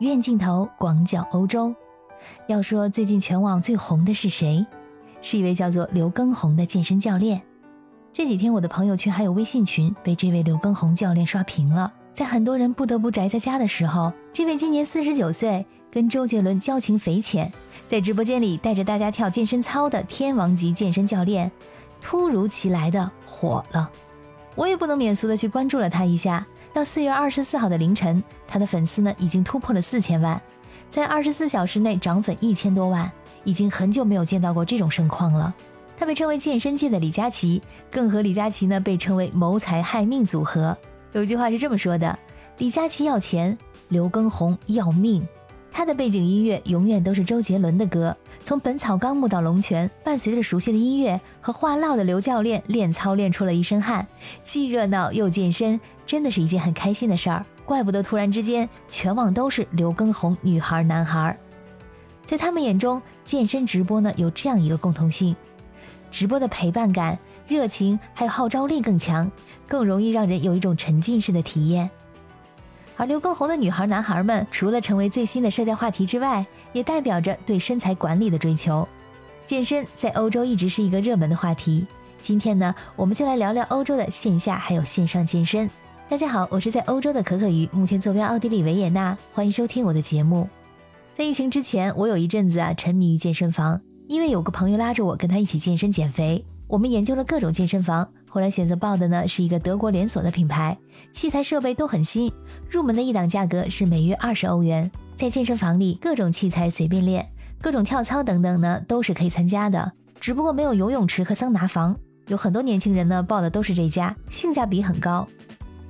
远镜头广角欧洲。要说最近全网最红的是谁？是一位叫做刘畊宏的健身教练。这几天我的朋友圈还有微信群被这位刘畊宏教练刷屏了。在很多人不得不宅在家的时候，这位今年四十九岁、跟周杰伦交情匪浅，在直播间里带着大家跳健身操的天王级健身教练，突如其来的火了。我也不能免俗的去关注了他一下。到四月二十四号的凌晨，他的粉丝呢已经突破了四千万，在二十四小时内涨粉一千多万，已经很久没有见到过这种盛况了。他被称为健身界的李佳琦，更和李佳琦呢被称为谋财害命组合。有句话是这么说的：李佳琦要钱，刘畊宏要命。他的背景音乐永远都是周杰伦的歌，从《本草纲目》到《龙泉》，伴随着熟悉的音乐和话唠的刘教练练操练出了一身汗，既热闹又健身，真的是一件很开心的事儿。怪不得突然之间全网都是刘畊宏女孩男孩，在他们眼中，健身直播呢有这样一个共同性：直播的陪伴感。热情还有号召力更强，更容易让人有一种沉浸式的体验。而刘畊宏的女孩、男孩们，除了成为最新的社交话题之外，也代表着对身材管理的追求。健身在欧洲一直是一个热门的话题。今天呢，我们就来聊聊欧洲的线下还有线上健身。大家好，我是在欧洲的可可鱼，目前坐标奥地利维也纳，欢迎收听我的节目。在疫情之前，我有一阵子啊沉迷于健身房，因为有个朋友拉着我跟他一起健身减肥。我们研究了各种健身房，后来选择报的呢是一个德国连锁的品牌，器材设备都很新。入门的一档价格是每月二十欧元，在健身房里各种器材随便练，各种跳操等等呢都是可以参加的。只不过没有游泳池和桑拿房。有很多年轻人呢报的都是这家，性价比很高。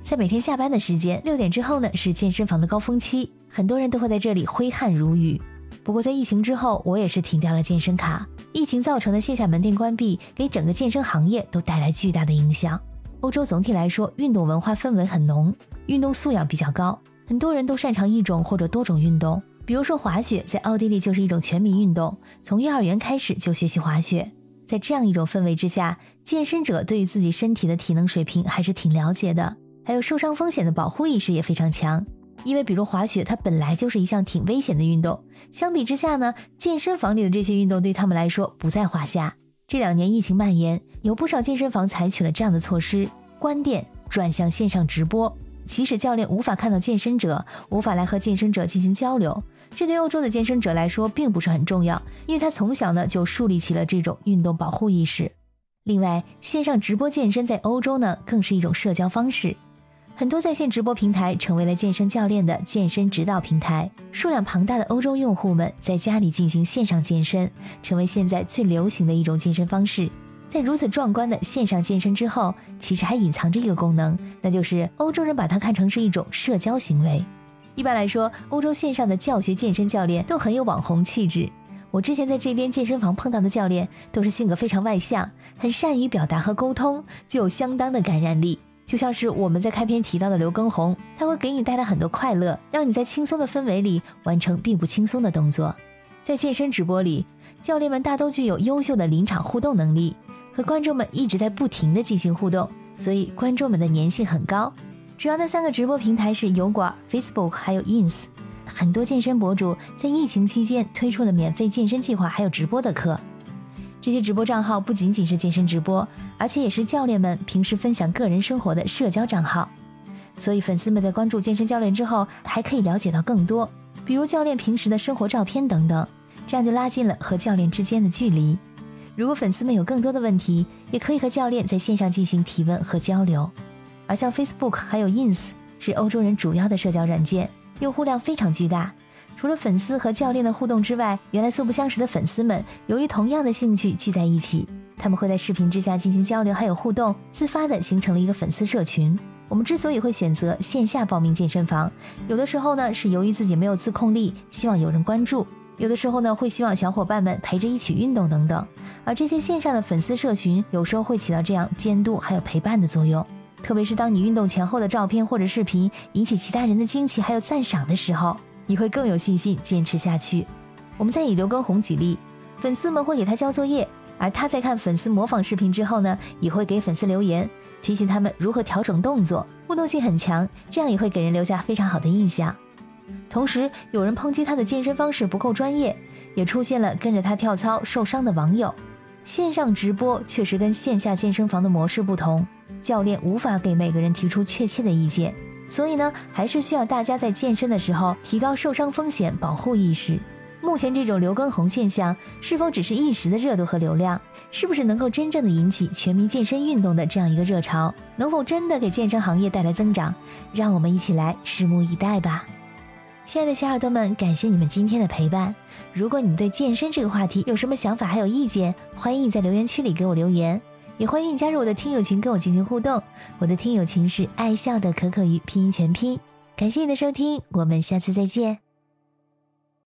在每天下班的时间，六点之后呢是健身房的高峰期，很多人都会在这里挥汗如雨。不过在疫情之后，我也是停掉了健身卡。疫情造成的线下门店关闭，给整个健身行业都带来巨大的影响。欧洲总体来说，运动文化氛围很浓，运动素养比较高，很多人都擅长一种或者多种运动。比如说滑雪，在奥地利就是一种全民运动，从幼儿园开始就学习滑雪。在这样一种氛围之下，健身者对于自己身体的体能水平还是挺了解的，还有受伤风险的保护意识也非常强。因为比如滑雪，它本来就是一项挺危险的运动。相比之下呢，健身房里的这些运动对他们来说不在话下。这两年疫情蔓延，有不少健身房采取了这样的措施，关店转向线上直播。即使教练无法看到健身者，无法来和健身者进行交流，这对欧洲的健身者来说并不是很重要，因为他从小呢就树立起了这种运动保护意识。另外，线上直播健身在欧洲呢更是一种社交方式。很多在线直播平台成为了健身教练的健身指导平台，数量庞大的欧洲用户们在家里进行线上健身，成为现在最流行的一种健身方式。在如此壮观的线上健身之后，其实还隐藏着一个功能，那就是欧洲人把它看成是一种社交行为。一般来说，欧洲线上的教学健身教练都很有网红气质。我之前在这边健身房碰到的教练，都是性格非常外向，很善于表达和沟通，具有相当的感染力。就像是我们在开篇提到的刘畊宏，他会给你带来很多快乐，让你在轻松的氛围里完成并不轻松的动作。在健身直播里，教练们大都具有优秀的临场互动能力，和观众们一直在不停的进行互动，所以观众们的粘性很高。主要的三个直播平台是油管、Facebook 还有 Ins。很多健身博主在疫情期间推出了免费健身计划，还有直播的课。这些直播账号不仅仅是健身直播，而且也是教练们平时分享个人生活的社交账号。所以粉丝们在关注健身教练之后，还可以了解到更多，比如教练平时的生活照片等等，这样就拉近了和教练之间的距离。如果粉丝们有更多的问题，也可以和教练在线上进行提问和交流。而像 Facebook 还有 Ins 是欧洲人主要的社交软件，用户量非常巨大。除了粉丝和教练的互动之外，原来素不相识的粉丝们由于同样的兴趣聚在一起，他们会在视频之下进行交流，还有互动，自发的形成了一个粉丝社群。我们之所以会选择线下报名健身房，有的时候呢是由于自己没有自控力，希望有人关注；有的时候呢会希望小伙伴们陪着一起运动等等。而这些线上的粉丝社群有时候会起到这样监督还有陪伴的作用，特别是当你运动前后的照片或者视频引起其他人的惊奇还有赞赏的时候。你会更有信心坚持下去。我们再以刘畊宏举例，粉丝们会给他交作业，而他在看粉丝模仿视频之后呢，也会给粉丝留言，提醒他们如何调整动作，互动性很强，这样也会给人留下非常好的印象。同时有人抨击他的健身方式不够专业，也出现了跟着他跳操受伤的网友。线上直播确实跟线下健身房的模式不同，教练无法给每个人提出确切的意见，所以呢，还是需要大家在健身的时候提高受伤风险保护意识。目前这种刘畊宏现象是否只是一时的热度和流量？是不是能够真正的引起全民健身运动的这样一个热潮？能否真的给健身行业带来增长？让我们一起来拭目以待吧。亲爱的小耳朵们，感谢你们今天的陪伴。如果你对健身这个话题有什么想法还有意见，欢迎你在留言区里给我留言，也欢迎你加入我的听友群跟我进行互动。我的听友群是爱笑的可可鱼拼音全拼。感谢你的收听，我们下次再见。